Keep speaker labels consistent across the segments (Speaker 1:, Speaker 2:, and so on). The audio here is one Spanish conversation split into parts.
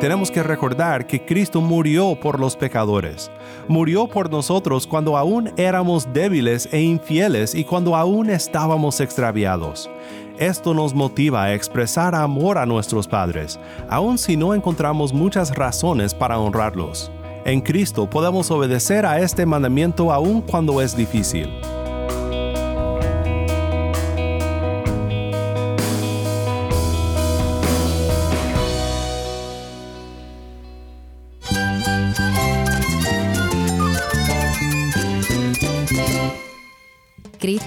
Speaker 1: Tenemos que recordar que Cristo murió por los pecadores. Murió por nosotros cuando aún éramos débiles e infieles y cuando aún estábamos extraviados. Esto nos motiva a expresar amor a nuestros padres, aun si no encontramos muchas razones para honrarlos. En Cristo podemos obedecer a este mandamiento aun cuando es difícil.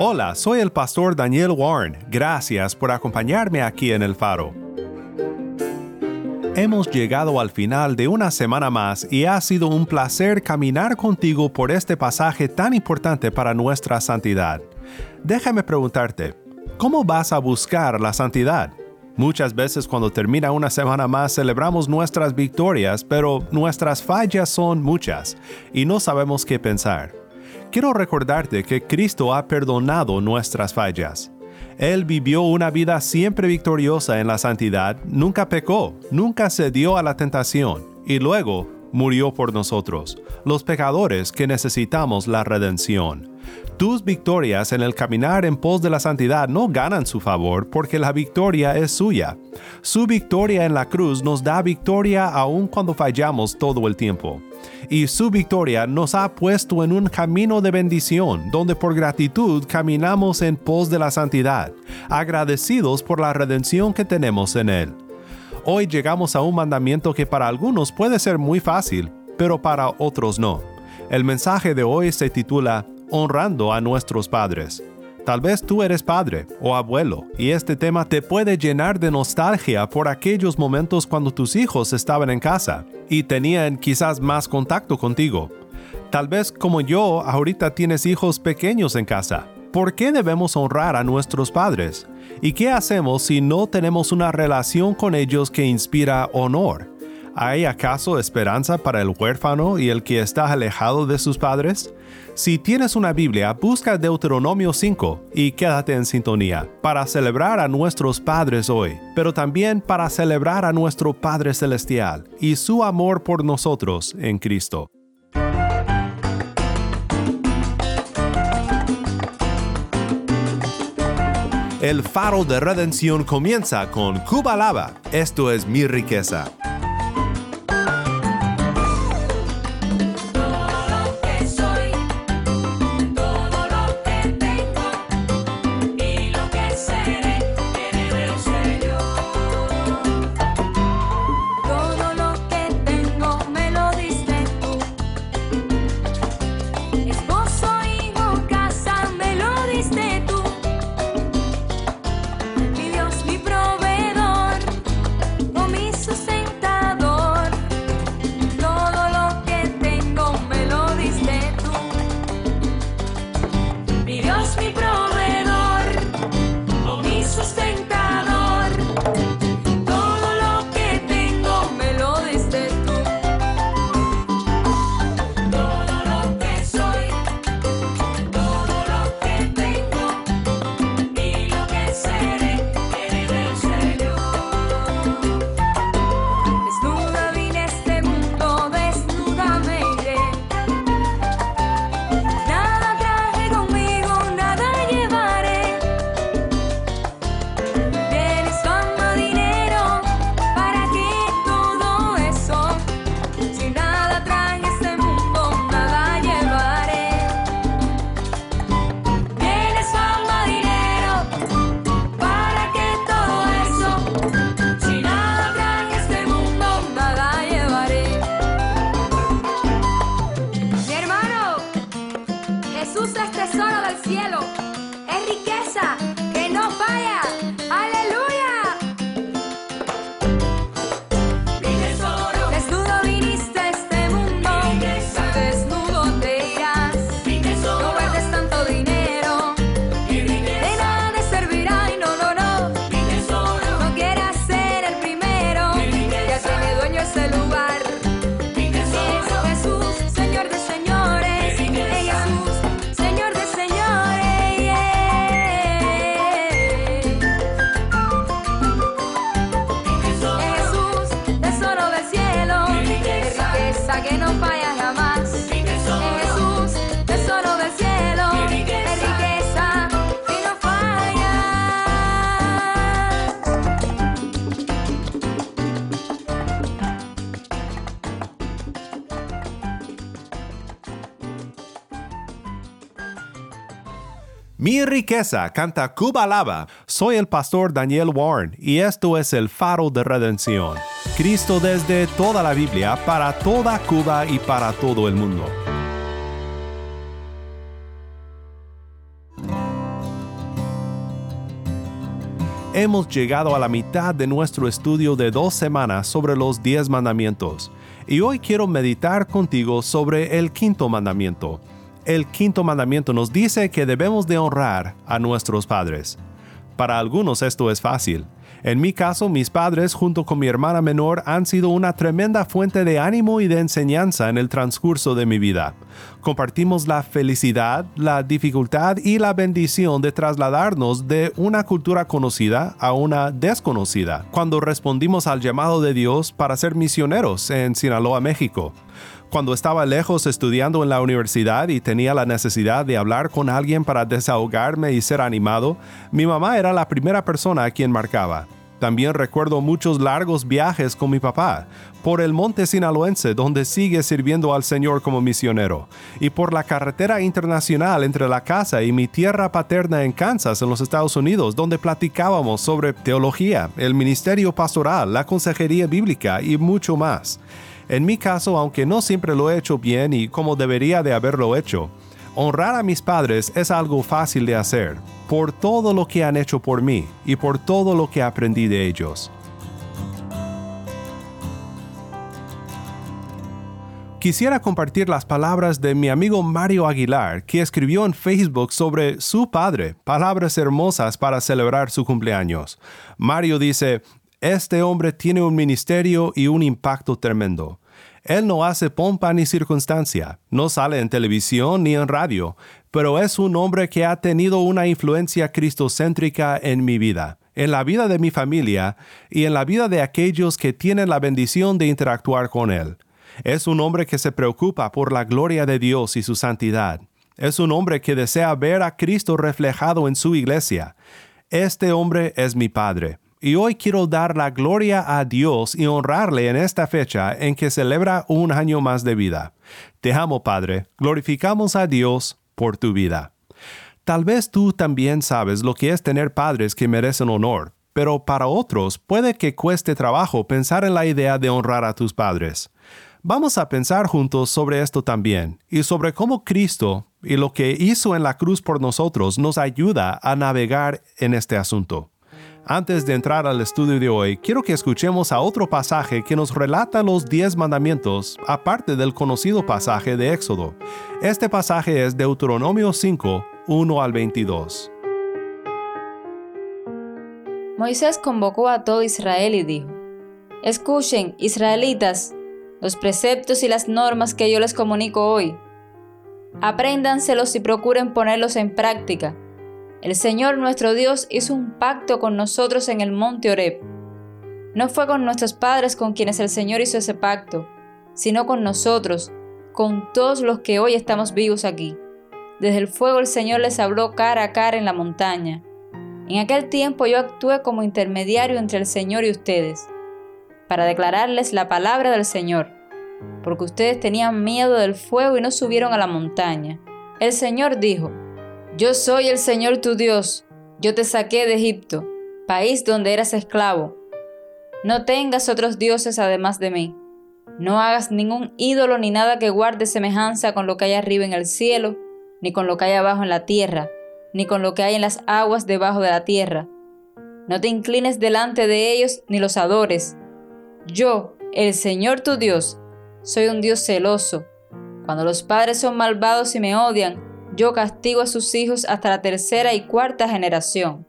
Speaker 1: Hola, soy el pastor Daniel Warren. Gracias por acompañarme aquí en el faro. Hemos llegado al final de una semana más y ha sido un placer caminar contigo por este pasaje tan importante para nuestra santidad. Déjame preguntarte, ¿cómo vas a buscar la santidad? Muchas veces cuando termina una semana más celebramos nuestras victorias, pero nuestras fallas son muchas y no sabemos qué pensar quiero recordarte que Cristo ha perdonado nuestras fallas. Él vivió una vida siempre victoriosa en la santidad, nunca pecó, nunca cedió a la tentación y luego murió por nosotros, los pecadores que necesitamos la redención. Tus victorias en el caminar en pos de la santidad no ganan su favor porque la victoria es suya. Su victoria en la cruz nos da victoria aun cuando fallamos todo el tiempo. Y su victoria nos ha puesto en un camino de bendición donde por gratitud caminamos en pos de la santidad, agradecidos por la redención que tenemos en Él. Hoy llegamos a un mandamiento que para algunos puede ser muy fácil, pero para otros no. El mensaje de hoy se titula honrando a nuestros padres. Tal vez tú eres padre o abuelo y este tema te puede llenar de nostalgia por aquellos momentos cuando tus hijos estaban en casa y tenían quizás más contacto contigo. Tal vez como yo ahorita tienes hijos pequeños en casa. ¿Por qué debemos honrar a nuestros padres? ¿Y qué hacemos si no tenemos una relación con ellos que inspira honor? ¿Hay acaso esperanza para el huérfano y el que está alejado de sus padres? Si tienes una Biblia, busca Deuteronomio 5 y quédate en sintonía para celebrar a nuestros padres hoy, pero también para celebrar a nuestro Padre Celestial y su amor por nosotros en Cristo. El faro de redención comienza con Cuba Lava. Esto es mi riqueza. Riqueza canta Cuba Lava. Soy el pastor Daniel Warren y esto es el faro de redención. Cristo desde toda la Biblia, para toda Cuba y para todo el mundo. Hemos llegado a la mitad de nuestro estudio de dos semanas sobre los diez mandamientos y hoy quiero meditar contigo sobre el quinto mandamiento el quinto mandamiento nos dice que debemos de honrar a nuestros padres. Para algunos esto es fácil. En mi caso, mis padres junto con mi hermana menor han sido una tremenda fuente de ánimo y de enseñanza en el transcurso de mi vida. Compartimos la felicidad, la dificultad y la bendición de trasladarnos de una cultura conocida a una desconocida, cuando respondimos al llamado de Dios para ser misioneros en Sinaloa, México. Cuando estaba lejos estudiando en la universidad y tenía la necesidad de hablar con alguien para desahogarme y ser animado, mi mamá era la primera persona a quien marcaba. También recuerdo muchos largos viajes con mi papá, por el monte sinaloense donde sigue sirviendo al Señor como misionero, y por la carretera internacional entre la casa y mi tierra paterna en Kansas, en los Estados Unidos, donde platicábamos sobre teología, el ministerio pastoral, la consejería bíblica y mucho más. En mi caso, aunque no siempre lo he hecho bien y como debería de haberlo hecho, honrar a mis padres es algo fácil de hacer, por todo lo que han hecho por mí y por todo lo que aprendí de ellos. Quisiera compartir las palabras de mi amigo Mario Aguilar, que escribió en Facebook sobre su padre, palabras hermosas para celebrar su cumpleaños. Mario dice, este hombre tiene un ministerio y un impacto tremendo. Él no hace pompa ni circunstancia, no sale en televisión ni en radio, pero es un hombre que ha tenido una influencia cristocéntrica en mi vida, en la vida de mi familia y en la vida de aquellos que tienen la bendición de interactuar con él. Es un hombre que se preocupa por la gloria de Dios y su santidad. Es un hombre que desea ver a Cristo reflejado en su iglesia. Este hombre es mi Padre y hoy quiero dar la gloria a Dios y honrarle en esta fecha en que celebra un año más de vida. Te amo, Padre, glorificamos a Dios por tu vida. Tal vez tú también sabes lo que es tener padres que merecen honor, pero para otros puede que cueste trabajo pensar en la idea de honrar a tus padres. Vamos a pensar juntos sobre esto también y sobre cómo Cristo y lo que hizo en la cruz por nosotros nos ayuda a navegar en este asunto. Antes de entrar al estudio de hoy, quiero que escuchemos a otro pasaje que nos relata los diez mandamientos, aparte del conocido pasaje de Éxodo. Este pasaje es Deuteronomio 5, 1 al 22.
Speaker 2: Moisés convocó a todo Israel y dijo, Escuchen, israelitas, los preceptos y las normas que yo les comunico hoy. Apréndanselos y procuren ponerlos en práctica el Señor nuestro Dios hizo un pacto con nosotros en el monte Oreb. No fue con nuestros padres con quienes el Señor hizo ese pacto, sino con nosotros, con todos los que hoy estamos vivos aquí. Desde el fuego el Señor les habló cara a cara en la montaña. En aquel tiempo yo actué como intermediario entre el Señor y ustedes, para declararles la palabra del Señor, porque ustedes tenían miedo del fuego y no subieron a la montaña. El Señor dijo, yo soy el Señor tu Dios, yo te saqué de Egipto, país donde eras esclavo. No tengas otros dioses además de mí. No hagas ningún ídolo ni nada que guarde semejanza con lo que hay arriba en el cielo, ni con lo que hay abajo en la tierra, ni con lo que hay en las aguas debajo de la tierra. No te inclines delante de ellos ni los adores. Yo, el Señor tu Dios, soy un Dios celoso. Cuando los padres son malvados y me odian, yo castigo a sus hijos hasta la tercera y cuarta generación.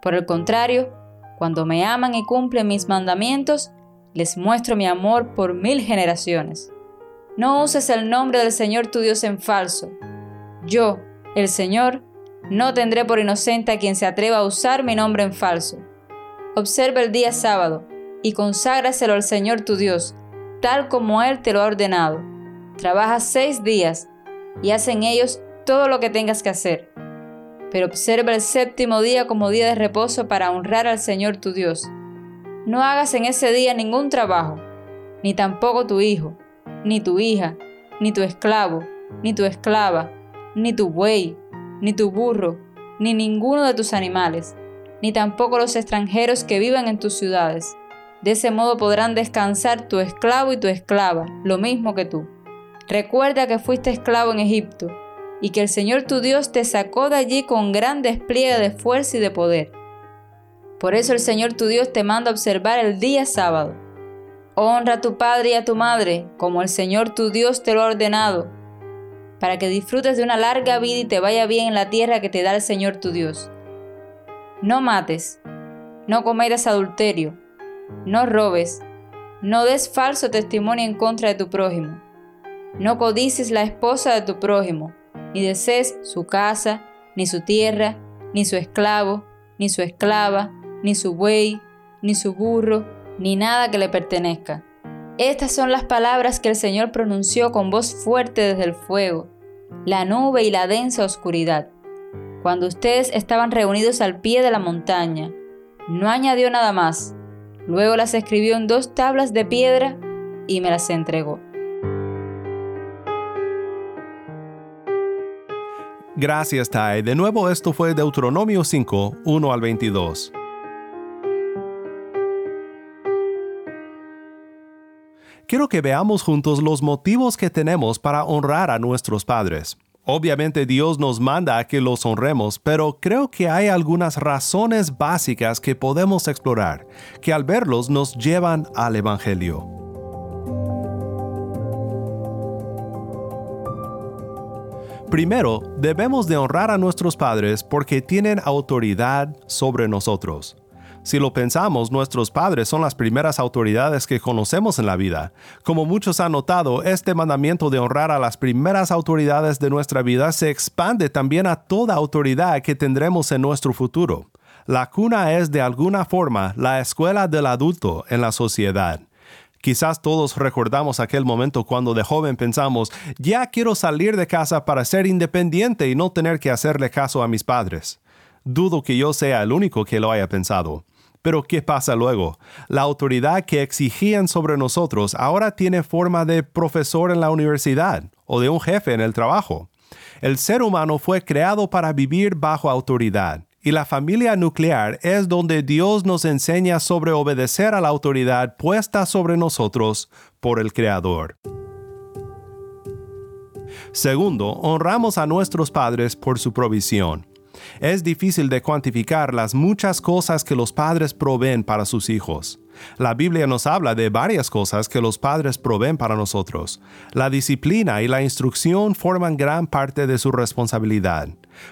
Speaker 2: Por el contrario, cuando me aman y cumplen mis mandamientos, les muestro mi amor por mil generaciones. No uses el nombre del Señor tu Dios en falso. Yo, el Señor, no tendré por inocente a quien se atreva a usar mi nombre en falso. Observa el día sábado y conságraselo al Señor tu Dios, tal como Él te lo ha ordenado. Trabaja seis días y haz en ellos todo lo que tengas que hacer. Pero observa el séptimo día como día de reposo para honrar al Señor tu Dios. No hagas en ese día ningún trabajo, ni tampoco tu hijo, ni tu hija, ni tu esclavo, ni tu esclava, ni tu buey, ni tu burro, ni ninguno de tus animales, ni tampoco los extranjeros que vivan en tus ciudades. De ese modo podrán descansar tu esclavo y tu esclava, lo mismo que tú. Recuerda que fuiste esclavo en Egipto, y que el Señor tu Dios te sacó de allí con gran despliegue de fuerza y de poder. Por eso el Señor tu Dios te manda observar el día sábado. Honra a tu padre y a tu madre, como el Señor tu Dios te lo ha ordenado, para que disfrutes de una larga vida y te vaya bien en la tierra que te da el Señor tu Dios. No mates, no cometas adulterio, no robes, no des falso testimonio en contra de tu prójimo, no codices la esposa de tu prójimo, ni desees su casa, ni su tierra, ni su esclavo, ni su esclava, ni su buey, ni su burro, ni nada que le pertenezca. Estas son las palabras que el Señor pronunció con voz fuerte desde el fuego, la nube y la densa oscuridad. Cuando ustedes estaban reunidos al pie de la montaña, no añadió nada más. Luego las escribió en dos tablas de piedra y me las entregó.
Speaker 1: Gracias, Tai. De nuevo, esto fue Deuteronomio 5, 1 al 22. Quiero que veamos juntos los motivos que tenemos para honrar a nuestros padres. Obviamente Dios nos manda a que los honremos, pero creo que hay algunas razones básicas que podemos explorar, que al verlos nos llevan al Evangelio. Primero, debemos de honrar a nuestros padres porque tienen autoridad sobre nosotros. Si lo pensamos, nuestros padres son las primeras autoridades que conocemos en la vida. Como muchos han notado, este mandamiento de honrar a las primeras autoridades de nuestra vida se expande también a toda autoridad que tendremos en nuestro futuro. La cuna es de alguna forma la escuela del adulto en la sociedad. Quizás todos recordamos aquel momento cuando de joven pensamos, ya quiero salir de casa para ser independiente y no tener que hacerle caso a mis padres. Dudo que yo sea el único que lo haya pensado. Pero ¿qué pasa luego? La autoridad que exigían sobre nosotros ahora tiene forma de profesor en la universidad o de un jefe en el trabajo. El ser humano fue creado para vivir bajo autoridad y la familia nuclear es donde Dios nos enseña sobre obedecer a la autoridad puesta sobre nosotros por el Creador. Segundo, honramos a nuestros padres por su provisión. Es difícil de cuantificar las muchas cosas que los padres proveen para sus hijos. La Biblia nos habla de varias cosas que los padres proveen para nosotros. La disciplina y la instrucción forman gran parte de su responsabilidad.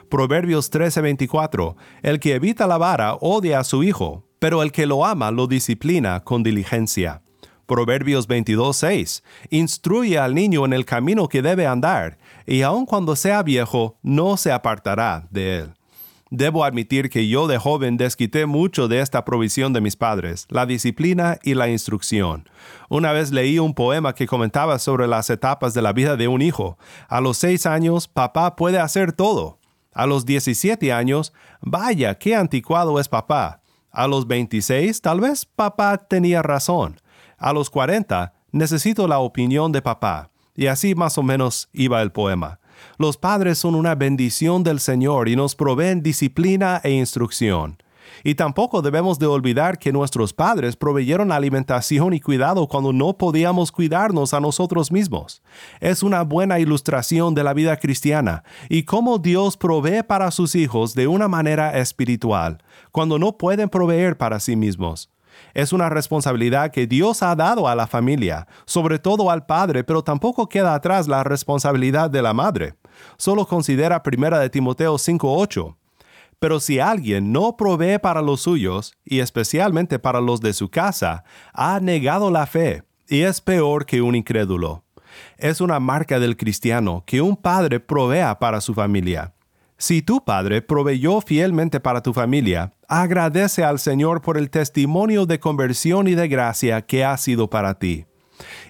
Speaker 1: Proverbios 13:24, El que evita la vara odia a su hijo, pero el que lo ama lo disciplina con diligencia. Proverbios 22:6, Instruye al niño en el camino que debe andar, y aun cuando sea viejo, no se apartará de él. Debo admitir que yo de joven desquité mucho de esta provisión de mis padres, la disciplina y la instrucción. Una vez leí un poema que comentaba sobre las etapas de la vida de un hijo. A los seis años, papá puede hacer todo. A los 17 años, vaya, qué anticuado es papá. A los 26, tal vez papá tenía razón. A los 40, necesito la opinión de papá. Y así más o menos iba el poema. Los padres son una bendición del Señor y nos proveen disciplina e instrucción. Y tampoco debemos de olvidar que nuestros padres proveyeron alimentación y cuidado cuando no podíamos cuidarnos a nosotros mismos. Es una buena ilustración de la vida cristiana y cómo Dios provee para sus hijos de una manera espiritual, cuando no pueden proveer para sí mismos. Es una responsabilidad que Dios ha dado a la familia, sobre todo al padre, pero tampoco queda atrás la responsabilidad de la madre. Solo considera 1 de Timoteo 5:8. Pero si alguien no provee para los suyos, y especialmente para los de su casa, ha negado la fe, y es peor que un incrédulo. Es una marca del cristiano que un padre provea para su familia. Si tu padre proveyó fielmente para tu familia, agradece al Señor por el testimonio de conversión y de gracia que ha sido para ti.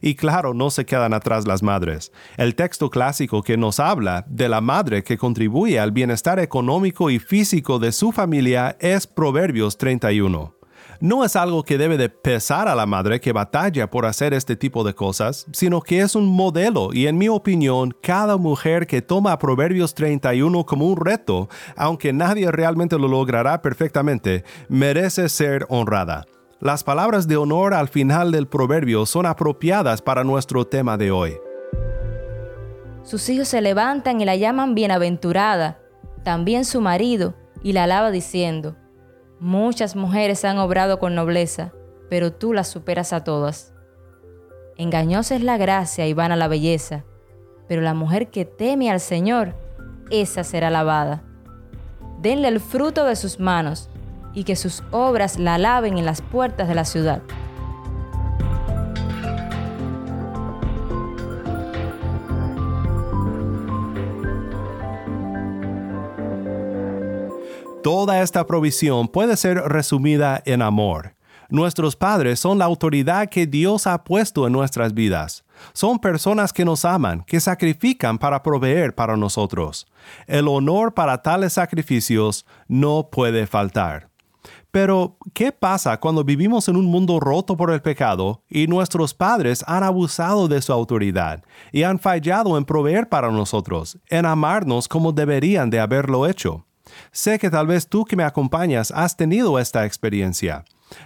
Speaker 1: Y claro, no se quedan atrás las madres. El texto clásico que nos habla de la madre que contribuye al bienestar económico y físico de su familia es Proverbios 31. No es algo que debe de pesar a la madre que batalla por hacer este tipo de cosas, sino que es un modelo y en mi opinión, cada mujer que toma Proverbios 31 como un reto, aunque nadie realmente lo logrará perfectamente, merece ser honrada. Las palabras de honor al final del proverbio son apropiadas para nuestro tema de hoy.
Speaker 2: Sus hijos se levantan y la llaman bienaventurada, también su marido, y la alaba diciendo, Muchas mujeres han obrado con nobleza, pero tú las superas a todas. Engañosa es la gracia y vana la belleza, pero la mujer que teme al Señor, esa será alabada. Denle el fruto de sus manos, y que sus obras la alaben en las puertas de la ciudad.
Speaker 1: Toda esta provisión puede ser resumida en amor. Nuestros padres son la autoridad que Dios ha puesto en nuestras vidas. Son personas que nos aman, que sacrifican para proveer para nosotros. El honor para tales sacrificios no puede faltar. Pero, ¿qué pasa cuando vivimos en un mundo roto por el pecado y nuestros padres han abusado de su autoridad y han fallado en proveer para nosotros, en amarnos como deberían de haberlo hecho? Sé que tal vez tú que me acompañas has tenido esta experiencia.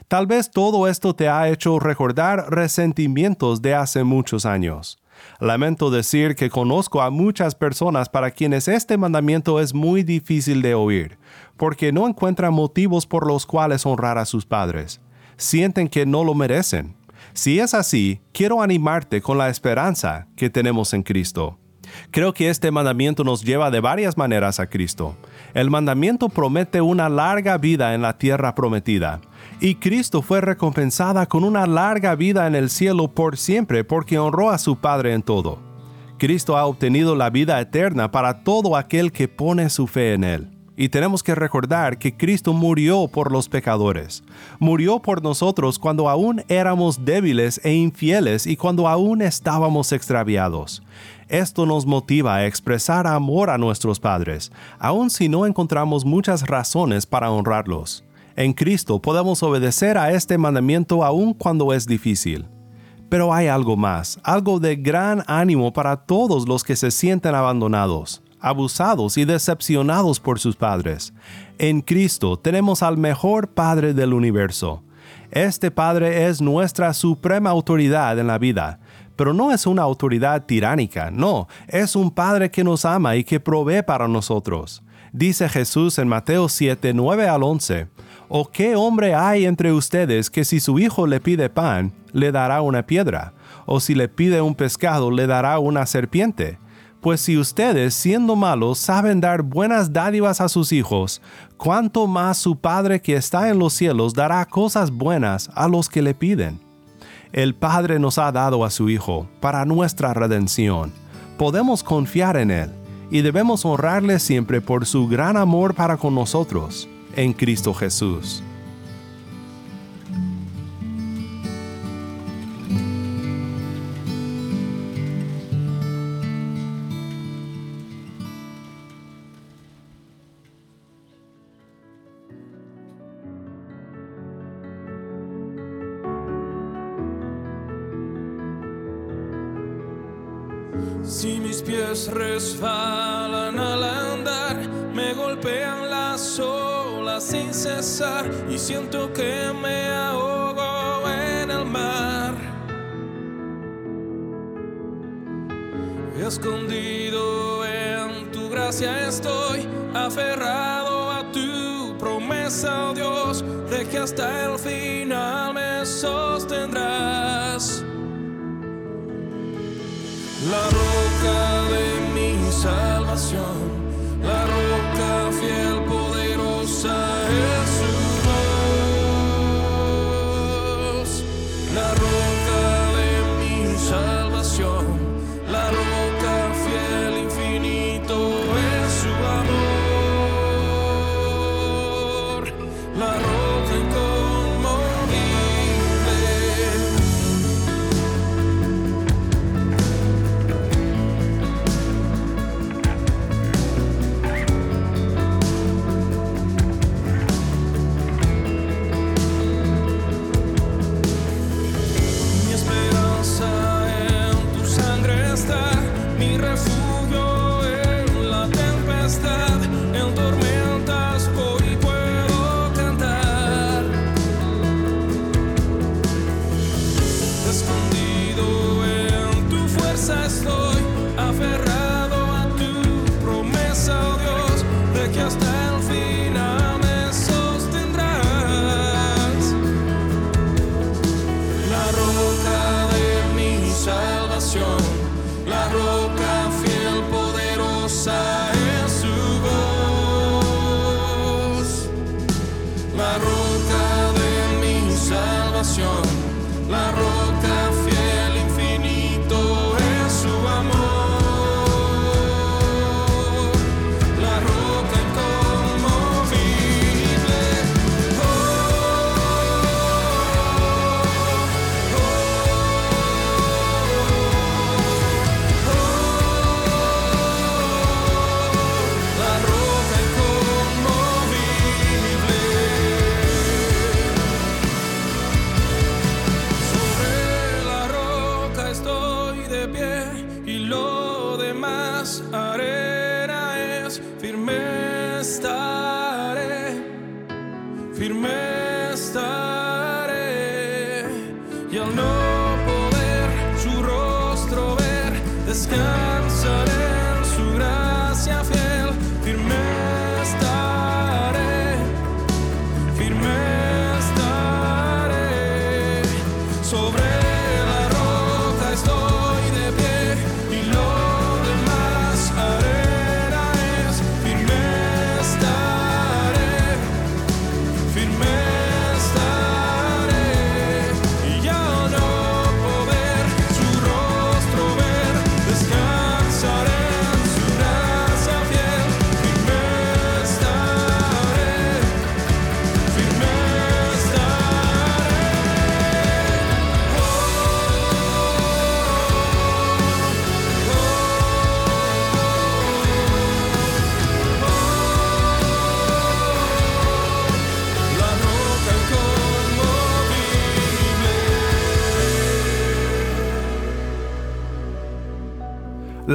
Speaker 1: Tal vez todo esto te ha hecho recordar resentimientos de hace muchos años. Lamento decir que conozco a muchas personas para quienes este mandamiento es muy difícil de oír, porque no encuentran motivos por los cuales honrar a sus padres. Sienten que no lo merecen. Si es así, quiero animarte con la esperanza que tenemos en Cristo. Creo que este mandamiento nos lleva de varias maneras a Cristo. El mandamiento promete una larga vida en la tierra prometida, y Cristo fue recompensada con una larga vida en el cielo por siempre porque honró a su Padre en todo. Cristo ha obtenido la vida eterna para todo aquel que pone su fe en Él. Y tenemos que recordar que Cristo murió por los pecadores. Murió por nosotros cuando aún éramos débiles e infieles y cuando aún estábamos extraviados. Esto nos motiva a expresar amor a nuestros padres, aun si no encontramos muchas razones para honrarlos. En Cristo podemos obedecer a este mandamiento aun cuando es difícil. Pero hay algo más, algo de gran ánimo para todos los que se sienten abandonados, abusados y decepcionados por sus padres. En Cristo tenemos al mejor Padre del universo. Este Padre es nuestra suprema autoridad en la vida pero no es una autoridad tiránica, no, es un Padre que nos ama y que provee para nosotros. Dice Jesús en Mateo 7, 9 al 11, ¿O qué hombre hay entre ustedes que si su hijo le pide pan, le dará una piedra? ¿O si le pide un pescado, le dará una serpiente? Pues si ustedes, siendo malos, saben dar buenas dádivas a sus hijos, ¿cuánto más su Padre que está en los cielos dará cosas buenas a los que le piden? El Padre nos ha dado a su Hijo para nuestra redención. Podemos confiar en Él y debemos honrarle siempre por su gran amor para con nosotros en Cristo Jesús.
Speaker 3: Aferrado a tu promesa, oh Dios, de que hasta el final me sostendrás. La roca de mi salvación, la roca fiel, mi refugio.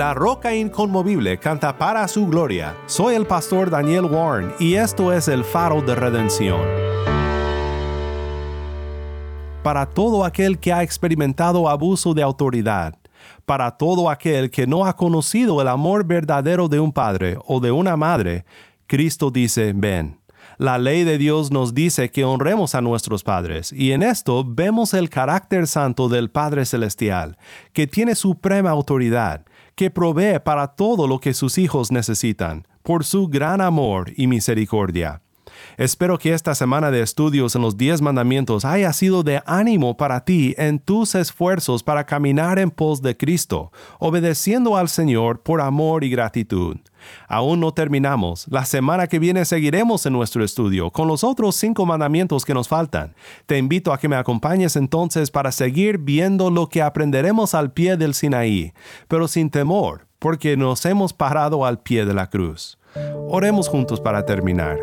Speaker 3: La Roca Inconmovible
Speaker 1: canta para su gloria. Soy el pastor Daniel Warren y esto es el faro de redención. Para todo aquel que ha experimentado abuso de autoridad, para todo aquel que no ha conocido el amor verdadero de un padre o de una madre, Cristo dice, ven. La ley de Dios nos dice que honremos a nuestros padres, y en esto vemos el carácter santo del Padre Celestial, que tiene suprema autoridad, que provee para todo lo que sus hijos necesitan, por su gran amor y misericordia. Espero que esta semana de estudios en los 10 mandamientos haya sido de ánimo para ti en tus esfuerzos para caminar en pos de Cristo, obedeciendo al Señor por amor y gratitud. Aún no terminamos. La semana que viene seguiremos en nuestro estudio con los otros cinco mandamientos que nos faltan. Te invito a que me acompañes entonces para seguir viendo lo que aprenderemos al pie del Sinaí, pero sin temor, porque nos hemos parado al pie de la cruz. Oremos juntos para terminar.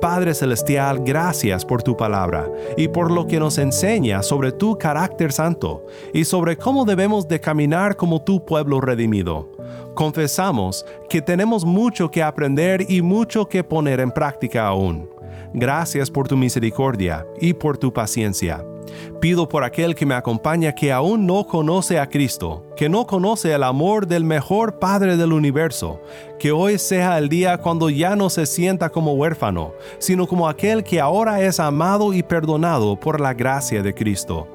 Speaker 1: Padre Celestial, gracias por tu palabra y por lo que nos enseña sobre tu carácter santo y sobre cómo debemos de caminar como tu pueblo redimido. Confesamos que tenemos mucho que aprender y mucho que poner en práctica aún. Gracias por tu misericordia y por tu paciencia. Pido por aquel que me acompaña que aún no conoce a Cristo, que no conoce el amor del mejor Padre del universo, que hoy sea el día cuando ya no se sienta como huérfano, sino como aquel que ahora es amado y perdonado por la gracia de Cristo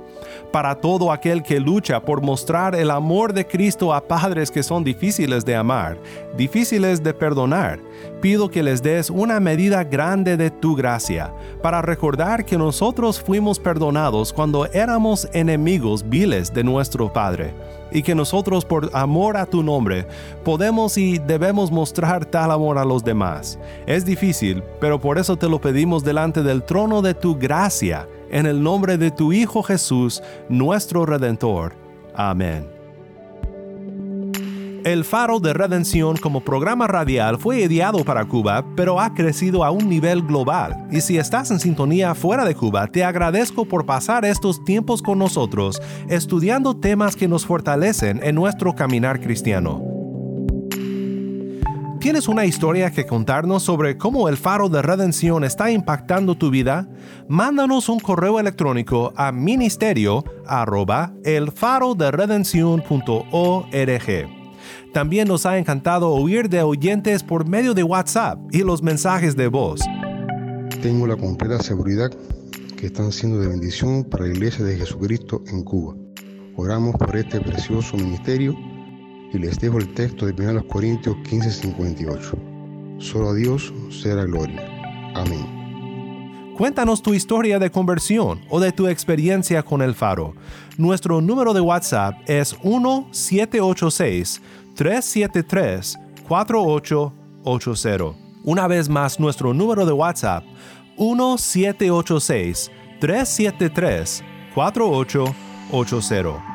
Speaker 1: para todo aquel que lucha por mostrar el amor de Cristo a padres que son difíciles de amar, difíciles de perdonar. Pido que les des una medida grande de tu gracia, para recordar que nosotros fuimos perdonados cuando éramos enemigos viles de nuestro Padre, y que nosotros por amor a tu nombre podemos y debemos mostrar tal amor a los demás. Es difícil, pero por eso te lo pedimos delante del trono de tu gracia en el nombre de tu Hijo Jesús, nuestro Redentor. Amén. El Faro de Redención como programa radial fue ideado para Cuba, pero ha crecido a un nivel global. Y si estás en sintonía fuera de Cuba, te agradezco por pasar estos tiempos con nosotros, estudiando temas que nos fortalecen en nuestro caminar cristiano. ¿Tienes una historia que contarnos sobre cómo el faro de redención está impactando tu vida? Mándanos un correo electrónico a ministerio. También nos ha encantado oír de oyentes por medio de WhatsApp y los mensajes de voz.
Speaker 4: Tengo la completa seguridad que están siendo de bendición para la Iglesia de Jesucristo en Cuba. Oramos por este precioso ministerio y les dejo el texto de 1 Corintios 15:58. Solo a Dios sea la gloria. Amén.
Speaker 1: Cuéntanos tu historia de conversión o de tu experiencia con el faro. Nuestro número de WhatsApp es 1-786-373-4880. Una vez más, nuestro número de WhatsApp 1-786-373-4880.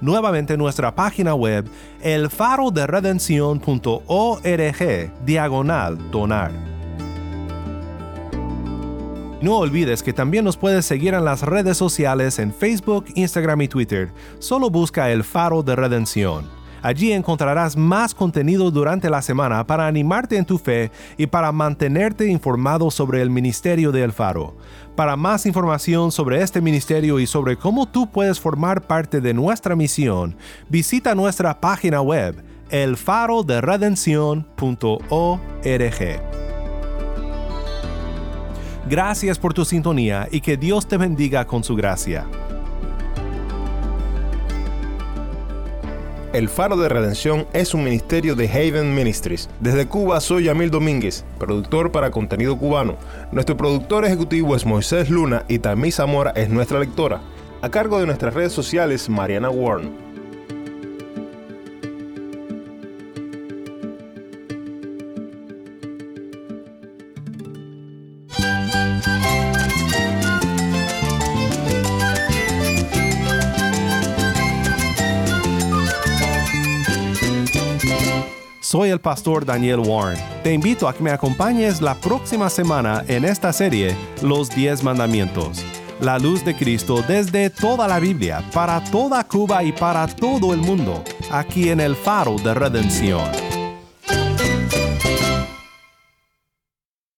Speaker 1: nuevamente nuestra página web elfaroderedencion.org diagonal donar. No olvides que también nos puedes seguir en las redes sociales en Facebook, Instagram y Twitter. Solo busca el faro de redención. Allí encontrarás más contenido durante la semana para animarte en tu fe y para mantenerte informado sobre el ministerio de El Faro. Para más información sobre este ministerio y sobre cómo tú puedes formar parte de nuestra misión, visita nuestra página web elfaroderedencion.org. Gracias por tu sintonía y que Dios te bendiga con su gracia.
Speaker 5: El Faro de Redención es un ministerio de Haven Ministries. Desde Cuba soy Yamil Domínguez, productor para contenido cubano. Nuestro productor ejecutivo es Moisés Luna y Tammy Zamora es nuestra lectora. A cargo de nuestras redes sociales, Mariana Warren.
Speaker 1: Pastor Daniel Warren. Te invito a que me acompañes la próxima semana en esta serie Los Diez Mandamientos. La luz de Cristo desde toda la Biblia, para toda Cuba y para todo el mundo, aquí en el faro de redención.